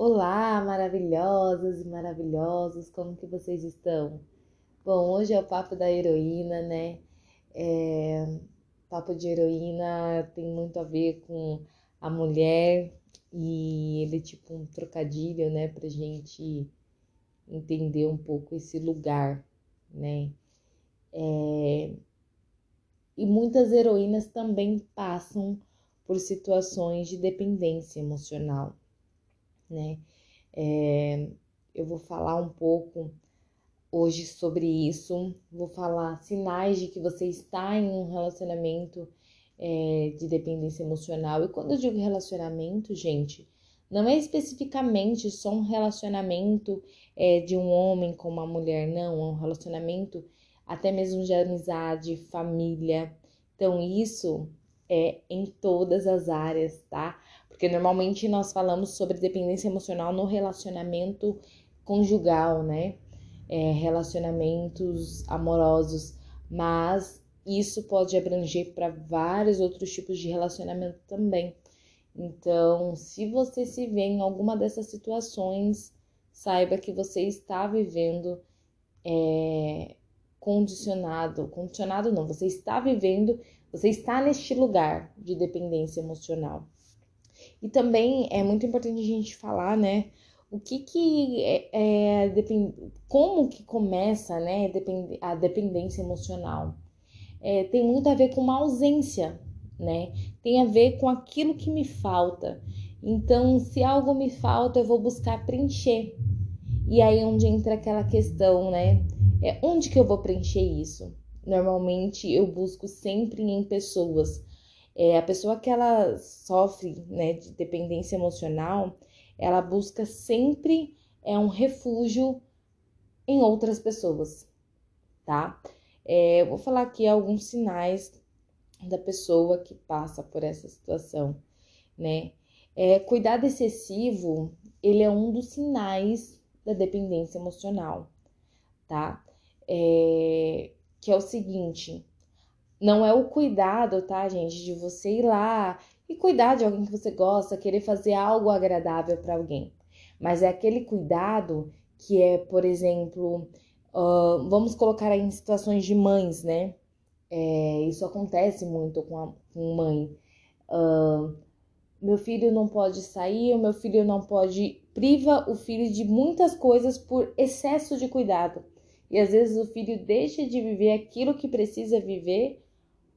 Olá, maravilhosas e maravilhosos, como que vocês estão? Bom, hoje é o papo da heroína, né? É... Papo de heroína tem muito a ver com a mulher e ele é tipo um trocadilho, né, pra gente entender um pouco esse lugar, né? É... E muitas heroínas também passam por situações de dependência emocional né? É, eu vou falar um pouco hoje sobre isso. Vou falar sinais de que você está em um relacionamento é, de dependência emocional. E quando eu digo relacionamento, gente, não é especificamente só um relacionamento é, de um homem com uma mulher, não. É um relacionamento até mesmo de amizade, família. Então, isso é em todas as áreas, tá? Porque normalmente nós falamos sobre dependência emocional no relacionamento conjugal, né? É, relacionamentos amorosos, mas isso pode abranger para vários outros tipos de relacionamento também. Então, se você se vê em alguma dessas situações, saiba que você está vivendo é, condicionado, condicionado não, você está vivendo, você está neste lugar de dependência emocional. E também é muito importante a gente falar, né? O que que é, é como que começa, né, a dependência emocional? É, tem muito a ver com uma ausência, né? Tem a ver com aquilo que me falta. Então, se algo me falta, eu vou buscar preencher. E aí onde entra aquela questão, né? É onde que eu vou preencher isso? Normalmente eu busco sempre em pessoas, é, a pessoa que ela sofre né, de dependência emocional, ela busca sempre é um refúgio em outras pessoas, tá? É, eu vou falar aqui alguns sinais da pessoa que passa por essa situação, né? É, cuidado excessivo, ele é um dos sinais da dependência emocional, tá? É, que é o seguinte, não é o cuidado, tá, gente, de você ir lá e cuidar de alguém que você gosta, querer fazer algo agradável para alguém. Mas é aquele cuidado que é, por exemplo, uh, vamos colocar aí em situações de mães, né? É, isso acontece muito com, a, com mãe. Uh, meu filho não pode sair, o meu filho não pode. Priva o filho de muitas coisas por excesso de cuidado. E às vezes o filho deixa de viver aquilo que precisa viver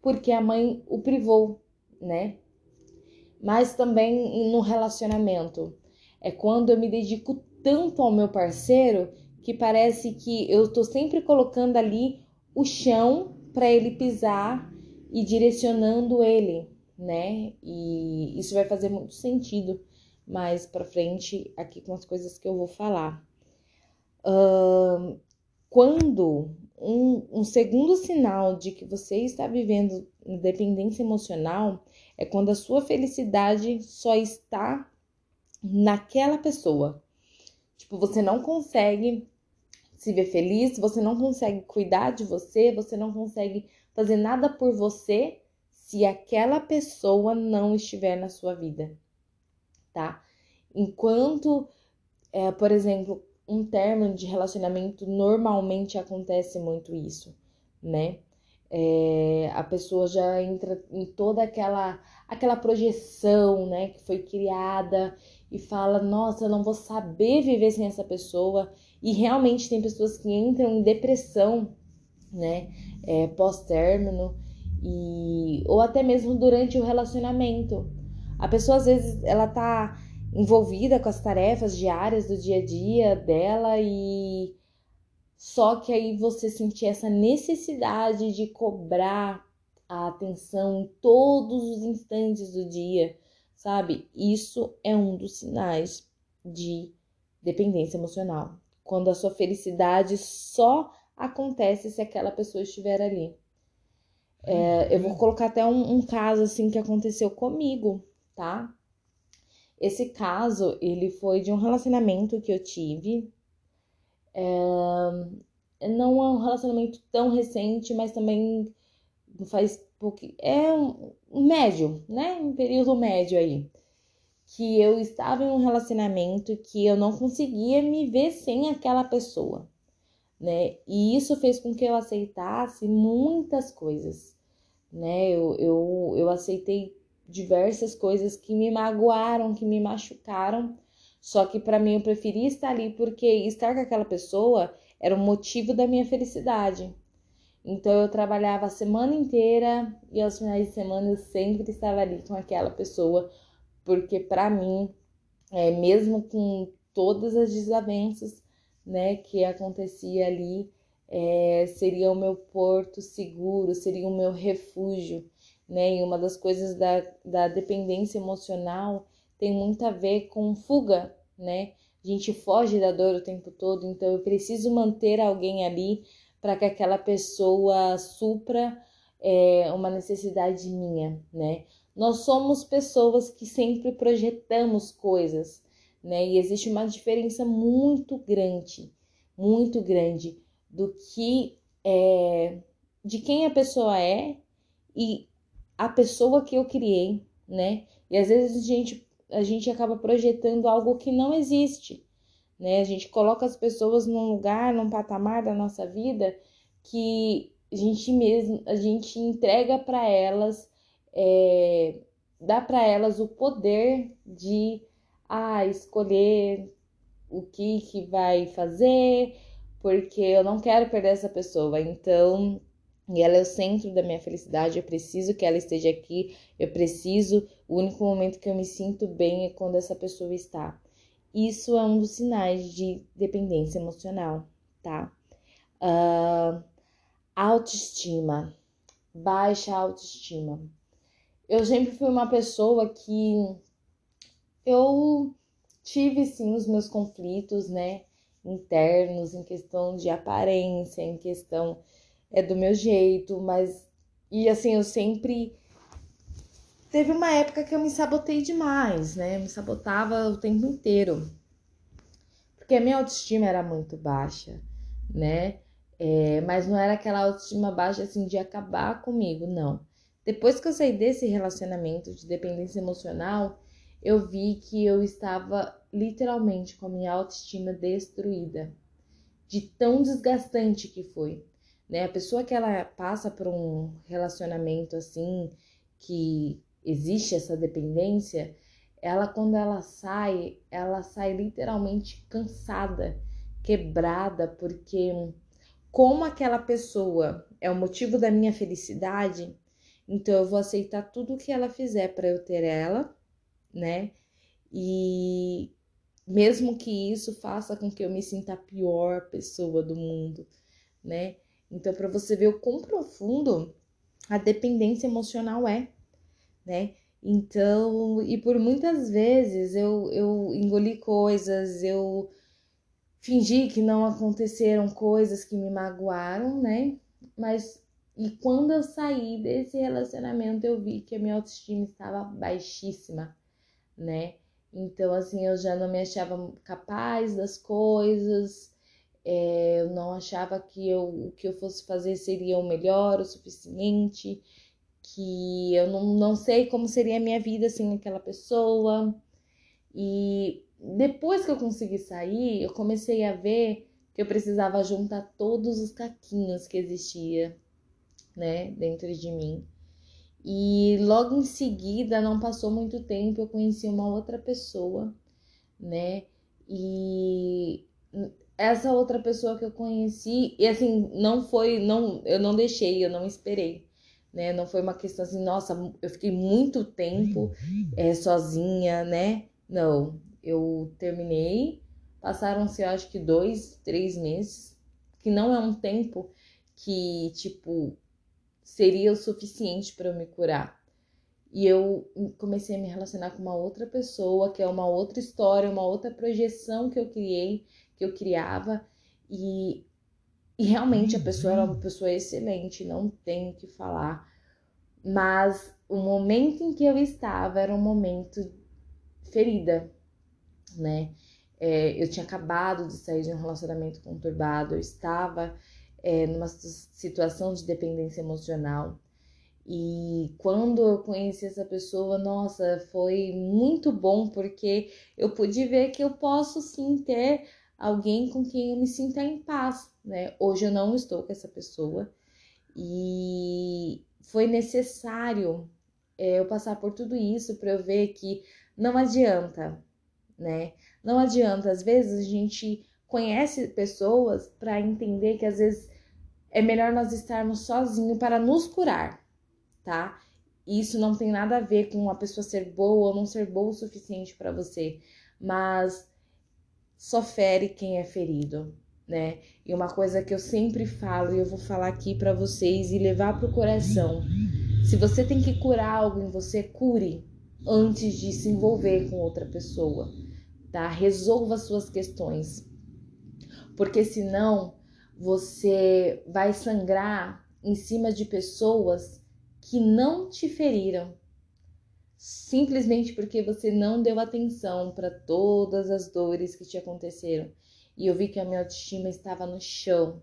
porque a mãe o privou, né? Mas também no relacionamento. É quando eu me dedico tanto ao meu parceiro que parece que eu tô sempre colocando ali o chão para ele pisar e direcionando ele, né? E isso vai fazer muito sentido mais para frente aqui com as coisas que eu vou falar. Uh, quando um, um segundo sinal de que você está vivendo dependência emocional é quando a sua felicidade só está naquela pessoa. Tipo, você não consegue se ver feliz, você não consegue cuidar de você, você não consegue fazer nada por você se aquela pessoa não estiver na sua vida, tá? Enquanto, é, por exemplo, um término de relacionamento normalmente acontece muito isso, né? É, a pessoa já entra em toda aquela aquela projeção, né, que foi criada e fala, nossa, eu não vou saber viver sem essa pessoa. E realmente tem pessoas que entram em depressão, né, é, pós-término e ou até mesmo durante o relacionamento. A pessoa às vezes ela tá envolvida com as tarefas diárias do dia a dia dela e só que aí você sentir essa necessidade de cobrar a atenção em todos os instantes do dia, sabe? Isso é um dos sinais de dependência emocional. Quando a sua felicidade só acontece se aquela pessoa estiver ali. É, eu vou colocar até um, um caso assim que aconteceu comigo, tá? Esse caso, ele foi de um relacionamento que eu tive. É, não é um relacionamento tão recente, mas também faz pouco. É um, médio, né? Um período médio aí. que eu estava em um relacionamento que eu não conseguia me ver sem aquela pessoa, né? E isso fez com que eu aceitasse muitas coisas, né? Eu, eu, eu aceitei diversas coisas que me magoaram, que me machucaram, só que para mim eu preferi estar ali porque estar com aquela pessoa era o motivo da minha felicidade. Então eu trabalhava a semana inteira e aos finais de semana eu sempre estava ali com aquela pessoa, porque para mim, é, mesmo com todas as desavenças, né, que acontecia ali, é, seria o meu porto seguro, seria o meu refúgio, né? E uma das coisas da, da dependência emocional tem muito a ver com fuga, né? A gente foge da dor o tempo todo, então eu preciso manter alguém ali para que aquela pessoa supra é, uma necessidade minha, né? Nós somos pessoas que sempre projetamos coisas, né? E existe uma diferença muito grande, muito grande do que é, de quem a pessoa é e a pessoa que eu criei, né? E às vezes a gente, a gente acaba projetando algo que não existe, né? A gente coloca as pessoas num lugar, num patamar da nossa vida que a gente mesmo, a gente entrega para elas, é, dá para elas o poder de ah, escolher o que que vai fazer, porque eu não quero perder essa pessoa. Então, e ela é o centro da minha felicidade. Eu preciso que ela esteja aqui. Eu preciso. O único momento que eu me sinto bem é quando essa pessoa está. Isso é um dos sinais de dependência emocional, tá? Uh, autoestima, baixa autoestima. Eu sempre fui uma pessoa que eu tive sim os meus conflitos, né, internos em questão de aparência, em questão é do meu jeito, mas e assim, eu sempre teve uma época que eu me sabotei demais, né? Eu me sabotava o tempo inteiro. Porque a minha autoestima era muito baixa, né? É, mas não era aquela autoestima baixa assim de acabar comigo, não. Depois que eu saí desse relacionamento de dependência emocional, eu vi que eu estava literalmente com a minha autoestima destruída, de tão desgastante que foi né? A pessoa que ela passa por um relacionamento assim, que existe essa dependência, ela quando ela sai, ela sai literalmente cansada, quebrada, porque como aquela pessoa é o motivo da minha felicidade, então eu vou aceitar tudo que ela fizer para eu ter ela, né? E mesmo que isso faça com que eu me sinta a pior pessoa do mundo, né? Então, para você ver o quão profundo a dependência emocional é, né? Então, e por muitas vezes eu, eu engoli coisas, eu fingi que não aconteceram coisas que me magoaram, né? Mas e quando eu saí desse relacionamento, eu vi que a minha autoestima estava baixíssima, né? Então, assim, eu já não me achava capaz das coisas, é, eu não achava que eu, o que eu fosse fazer seria o melhor, o suficiente, que eu não, não sei como seria a minha vida sem aquela pessoa. E depois que eu consegui sair, eu comecei a ver que eu precisava juntar todos os caquinhos que existia, né, dentro de mim. E logo em seguida, não passou muito tempo, eu conheci uma outra pessoa, né? E essa outra pessoa que eu conheci, e assim, não foi, não, eu não deixei, eu não esperei, né? Não foi uma questão assim, nossa, eu fiquei muito tempo é, sozinha, né? Não, eu terminei, passaram-se, acho que dois, três meses, que não é um tempo que, tipo, seria o suficiente para eu me curar. E eu comecei a me relacionar com uma outra pessoa, que é uma outra história, uma outra projeção que eu criei que eu criava e, e realmente a pessoa era uma pessoa excelente, não tenho que falar. Mas o momento em que eu estava era um momento ferida, né? É, eu tinha acabado de sair de um relacionamento conturbado, eu estava é, numa situação de dependência emocional E quando eu conheci essa pessoa, nossa, foi muito bom porque eu pude ver que eu posso sim ter alguém com quem eu me sinta em paz, né? Hoje eu não estou com essa pessoa e foi necessário é, eu passar por tudo isso para eu ver que não adianta, né? Não adianta, às vezes a gente conhece pessoas para entender que às vezes é melhor nós estarmos sozinhos para nos curar, tá? Isso não tem nada a ver com uma pessoa ser boa ou não ser boa o suficiente para você, mas só fere quem é ferido, né? E uma coisa que eu sempre falo e eu vou falar aqui para vocês e levar pro coração. Se você tem que curar algo em você, cure antes de se envolver com outra pessoa, tá? Resolva suas questões. Porque senão você vai sangrar em cima de pessoas que não te feriram, simplesmente porque você não deu atenção para todas as dores que te aconteceram. E eu vi que a minha autoestima estava no chão.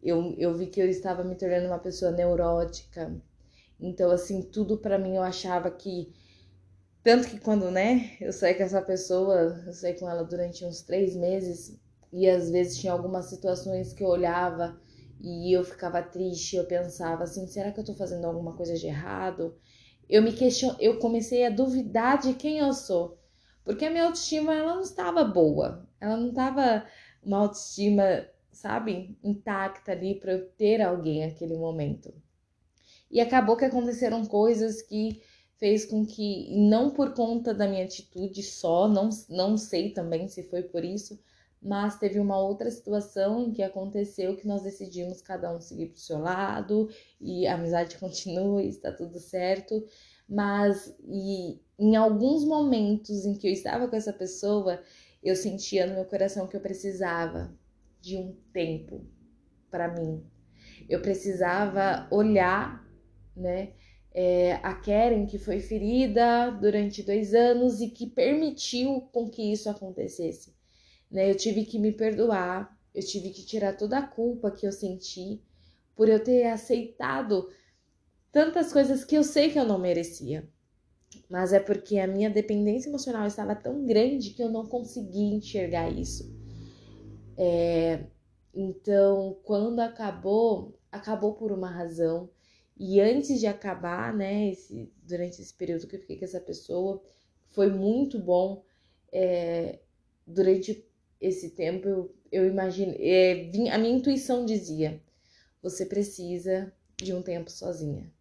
Eu, eu vi que eu estava me tornando uma pessoa neurótica. Então, assim, tudo para mim eu achava que. Tanto que quando, né, eu saí com essa pessoa, eu saí com ela durante uns três meses, e às vezes tinha algumas situações que eu olhava e eu ficava triste, eu pensava assim, será que eu tô fazendo alguma coisa de errado? Eu me question... eu comecei a duvidar de quem eu sou, porque a minha autoestima ela não estava boa, ela não estava uma autoestima, sabe, intacta ali para eu ter alguém naquele momento. E acabou que aconteceram coisas que fez com que, não por conta da minha atitude só, não, não sei também se foi por isso, mas teve uma outra situação em que aconteceu que nós decidimos cada um seguir pro seu lado e a amizade continua, está tudo certo. Mas e em alguns momentos em que eu estava com essa pessoa, eu sentia no meu coração que eu precisava de um tempo para mim. Eu precisava olhar, né, é, a Karen que foi ferida durante dois anos e que permitiu com que isso acontecesse né? Eu tive que me perdoar, eu tive que tirar toda a culpa que eu senti por eu ter aceitado tantas coisas que eu sei que eu não merecia. Mas é porque a minha dependência emocional estava tão grande que eu não conseguia enxergar isso. É, então, quando acabou, acabou por uma razão. E antes de acabar, né, esse, durante esse período que eu fiquei com essa pessoa, foi muito bom. É, durante esse tempo, eu, eu imagino. É, a minha intuição dizia: você precisa de um tempo sozinha.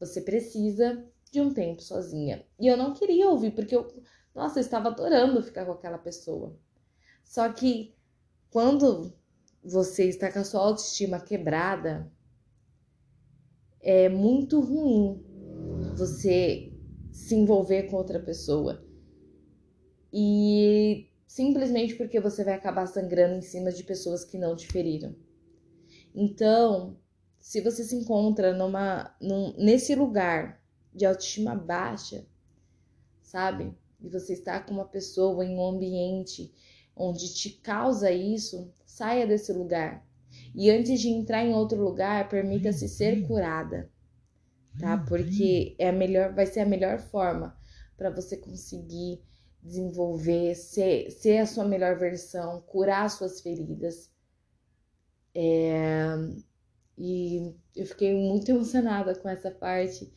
Você precisa de um tempo sozinha. E eu não queria ouvir, porque eu, nossa, eu estava adorando ficar com aquela pessoa. Só que quando você está com a sua autoestima quebrada, é muito ruim você se envolver com outra pessoa. E simplesmente porque você vai acabar sangrando em cima de pessoas que não te feriram. Então, se você se encontra numa num, nesse lugar de autoestima baixa, sabe? E você está com uma pessoa em um ambiente onde te causa isso, saia desse lugar. E antes de entrar em outro lugar, permita-se ser curada, tá? Porque é a melhor, vai ser a melhor forma para você conseguir desenvolver, ser, ser a sua melhor versão, curar suas feridas. É, e eu fiquei muito emocionada com essa parte,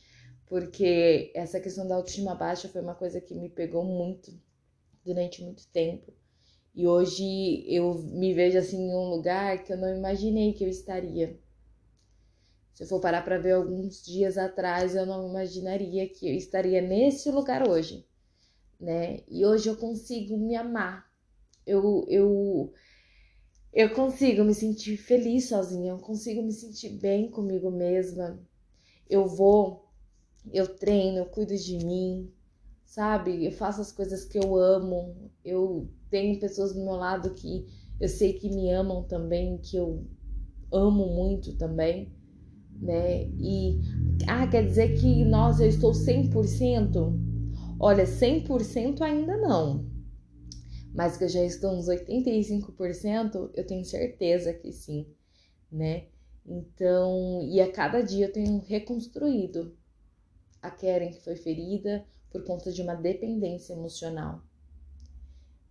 porque essa questão da autoestima baixa foi uma coisa que me pegou muito durante muito tempo. E hoje eu me vejo assim em um lugar que eu não imaginei que eu estaria. Se eu for parar para ver alguns dias atrás, eu não imaginaria que eu estaria nesse lugar hoje né? E hoje eu consigo me amar. Eu, eu, eu consigo me sentir feliz sozinha, eu consigo me sentir bem comigo mesma. Eu vou, eu treino, eu cuido de mim, sabe? Eu faço as coisas que eu amo. Eu tenho pessoas do meu lado que eu sei que me amam também, que eu amo muito também, né? E ah, quer dizer que nossa, eu estou 100%? Olha, 100% ainda não, mas que eu já estou nos 85%, eu tenho certeza que sim, né? Então, e a cada dia eu tenho reconstruído a Karen que foi ferida por conta de uma dependência emocional.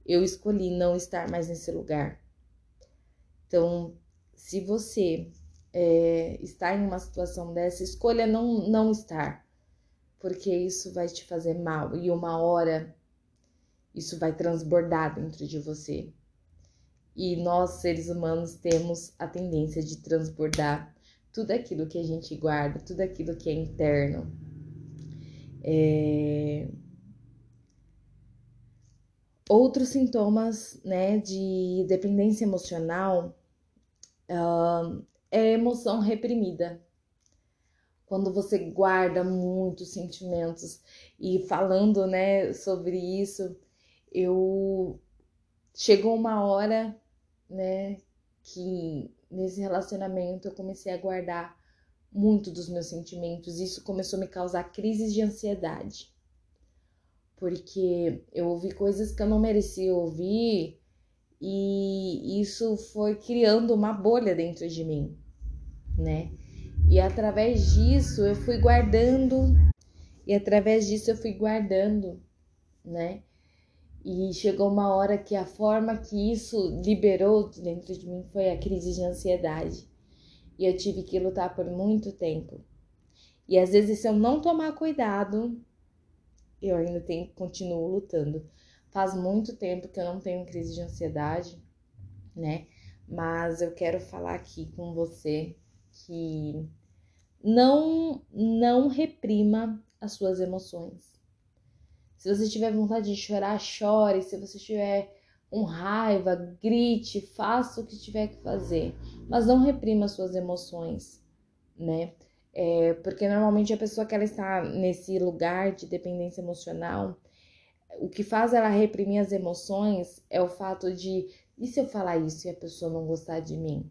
Eu escolhi não estar mais nesse lugar. Então, se você é, está em uma situação dessa, escolha não, não estar, porque isso vai te fazer mal e uma hora isso vai transbordar dentro de você. E nós, seres humanos, temos a tendência de transbordar tudo aquilo que a gente guarda, tudo aquilo que é interno. É... Outros sintomas né, de dependência emocional uh, é emoção reprimida. Quando você guarda muitos sentimentos e falando né, sobre isso, eu chegou uma hora né, que nesse relacionamento eu comecei a guardar muito dos meus sentimentos. Isso começou a me causar crises de ansiedade porque eu ouvi coisas que eu não merecia ouvir e isso foi criando uma bolha dentro de mim, né? E através disso eu fui guardando, e através disso eu fui guardando, né? E chegou uma hora que a forma que isso liberou dentro de mim foi a crise de ansiedade. E eu tive que lutar por muito tempo. E às vezes, se eu não tomar cuidado, eu ainda tenho, continuo lutando. Faz muito tempo que eu não tenho crise de ansiedade, né? Mas eu quero falar aqui com você que não não reprima as suas emoções. Se você tiver vontade de chorar, chore. Se você tiver com raiva, grite, faça o que tiver que fazer, mas não reprima as suas emoções, né? É, porque normalmente a pessoa que ela está nesse lugar de dependência emocional, o que faz ela reprimir as emoções é o fato de e se eu falar isso e a pessoa não gostar de mim,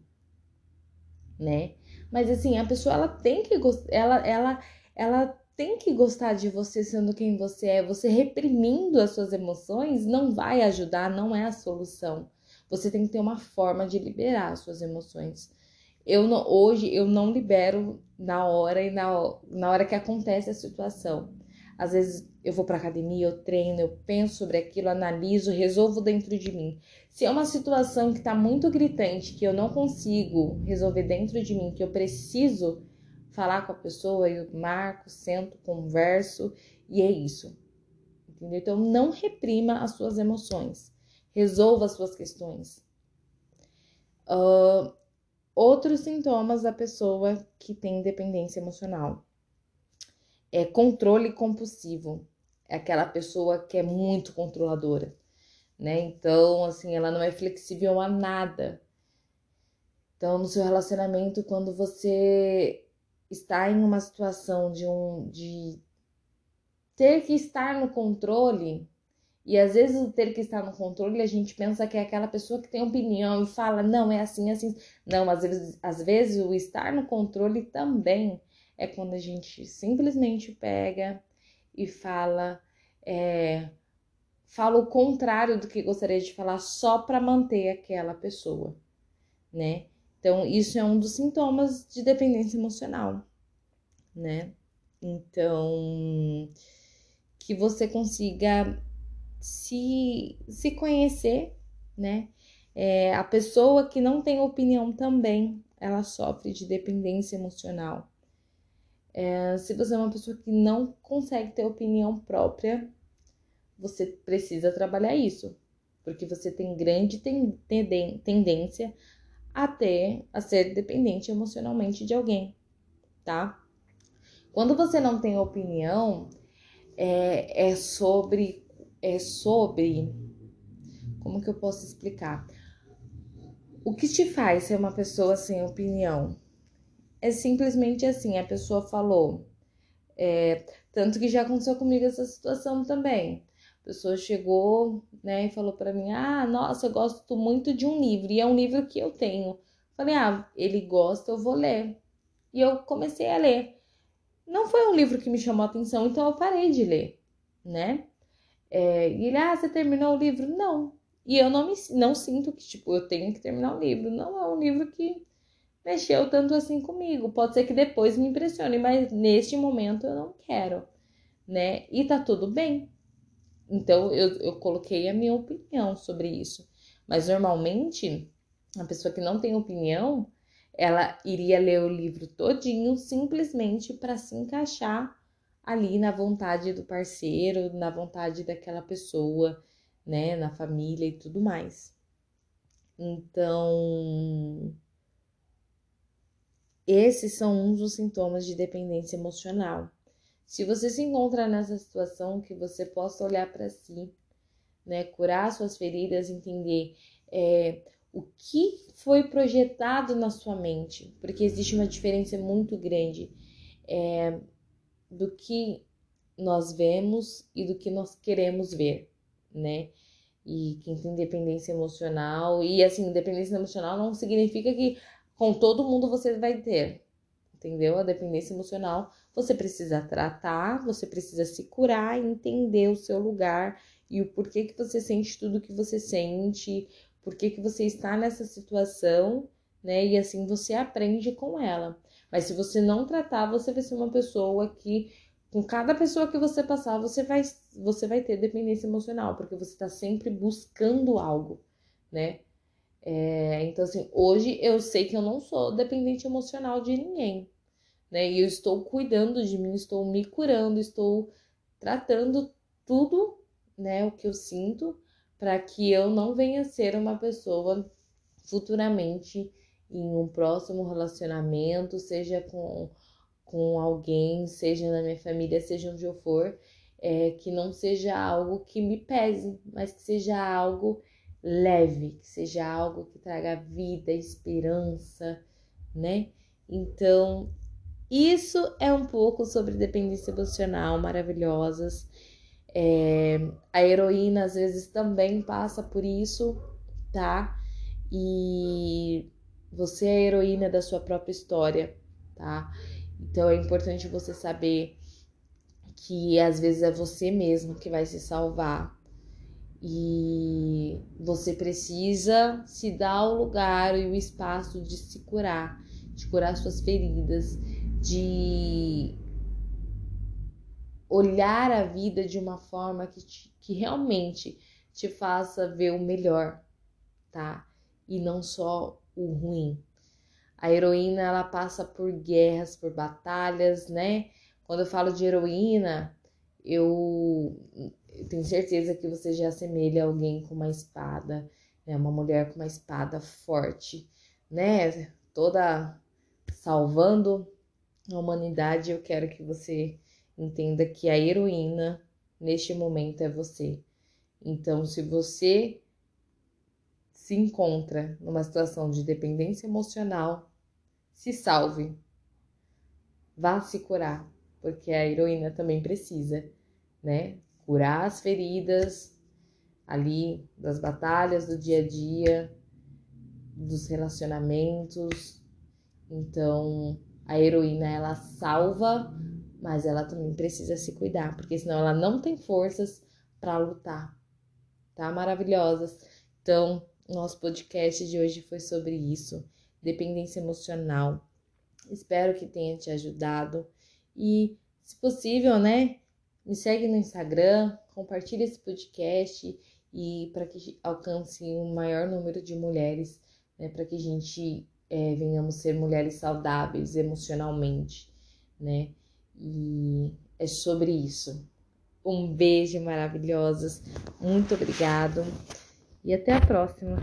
né? Mas assim, a pessoa ela tem que ela ela ela tem que gostar de você sendo quem você é. Você reprimindo as suas emoções não vai ajudar, não é a solução. Você tem que ter uma forma de liberar as suas emoções. Eu não, hoje eu não libero na hora e na, na hora que acontece a situação. Às vezes eu vou para academia, eu treino, eu penso sobre aquilo, analiso, resolvo dentro de mim. Se é uma situação que está muito gritante, que eu não consigo resolver dentro de mim, que eu preciso falar com a pessoa, eu marco, sento, converso e é isso. Entendeu? Então não reprima as suas emoções, resolva as suas questões. Uh, Outros sintomas da pessoa que tem dependência emocional é controle compulsivo. É aquela pessoa que é muito controladora, né? Então, assim, ela não é flexível a nada. Então, no seu relacionamento, quando você está em uma situação de um de ter que estar no controle, e às vezes o ter que estar no controle, a gente pensa que é aquela pessoa que tem opinião e fala, não, é assim, é assim. Não, às vezes, às vezes o estar no controle também é quando a gente simplesmente pega e fala, é, fala o contrário do que gostaria de falar só para manter aquela pessoa, né? Então, isso é um dos sintomas de dependência emocional, né? Então, que você consiga se, se conhecer, né? É, a pessoa que não tem opinião também, ela sofre de dependência emocional. É, se você é uma pessoa que não consegue ter opinião própria, você precisa trabalhar isso, porque você tem grande ten, ten, tendência a ter, a ser dependente emocionalmente de alguém, tá? Quando você não tem opinião, é, é sobre é sobre. Como que eu posso explicar? O que te faz ser uma pessoa sem opinião? É simplesmente assim: a pessoa falou. É, tanto que já aconteceu comigo essa situação também. A pessoa chegou, né, e falou para mim: "Ah, nossa, eu gosto muito de um livro e é um livro que eu tenho". Falei: "Ah, ele gosta, eu vou ler". E eu comecei a ler. Não foi um livro que me chamou a atenção, então eu parei de ler, né? É, e ele, ah, você terminou o livro? Não. E eu não me não sinto que, tipo, eu tenho que terminar o livro. Não é um livro que mexeu tanto assim comigo. Pode ser que depois me impressione, mas neste momento eu não quero, né? E tá tudo bem. Então eu, eu coloquei a minha opinião sobre isso. Mas normalmente, a pessoa que não tem opinião, ela iria ler o livro todinho simplesmente para se encaixar ali na vontade do parceiro, na vontade daquela pessoa, né, na família e tudo mais. Então, esses são uns dos sintomas de dependência emocional. Se você se encontra nessa situação, que você possa olhar para si, né, curar suas feridas, entender é, o que foi projetado na sua mente, porque existe uma diferença muito grande é, do que nós vemos e do que nós queremos ver, né? E quem tem dependência emocional, e assim, dependência emocional não significa que com todo mundo você vai ter, entendeu? A dependência emocional você precisa tratar, você precisa se curar, entender o seu lugar e o porquê que você sente tudo que você sente, por que, que você está nessa situação, né? E assim você aprende com ela. Mas se você não tratar, você vai ser uma pessoa que, com cada pessoa que você passar, você vai, você vai ter dependência emocional, porque você está sempre buscando algo, né? É, então, assim, hoje eu sei que eu não sou dependente emocional de ninguém, né? E eu estou cuidando de mim, estou me curando, estou tratando tudo, né? O que eu sinto para que eu não venha ser uma pessoa futuramente em um próximo relacionamento, seja com, com alguém, seja na minha família, seja onde eu for, é, que não seja algo que me pese, mas que seja algo leve, que seja algo que traga vida, esperança, né? Então, isso é um pouco sobre dependência emocional maravilhosas. É, a heroína às vezes também passa por isso, tá? E você é a heroína da sua própria história, tá? Então é importante você saber que às vezes é você mesmo que vai se salvar. E você precisa se dar o lugar e o espaço de se curar, de curar suas feridas, de olhar a vida de uma forma que, te, que realmente te faça ver o melhor, tá? E não só o ruim. A heroína ela passa por guerras, por batalhas, né? Quando eu falo de heroína, eu, eu tenho certeza que você já assemelha alguém com uma espada, né? Uma mulher com uma espada forte, né? Toda salvando a humanidade. Eu quero que você entenda que a heroína neste momento é você. Então, se você se encontra numa situação de dependência emocional, se salve. Vá se curar, porque a heroína também precisa, né? Curar as feridas ali das batalhas do dia a dia, dos relacionamentos. Então, a heroína ela salva mas ela também precisa se cuidar, porque senão ela não tem forças para lutar. Tá maravilhosas. Então, nosso podcast de hoje foi sobre isso, dependência emocional. Espero que tenha te ajudado e, se possível, né, me segue no Instagram, compartilhe esse podcast e para que alcance um maior número de mulheres, né, para que a gente é, venhamos ser mulheres saudáveis emocionalmente, né? E é sobre isso. Um beijo maravilhosos. Muito obrigado e até a próxima.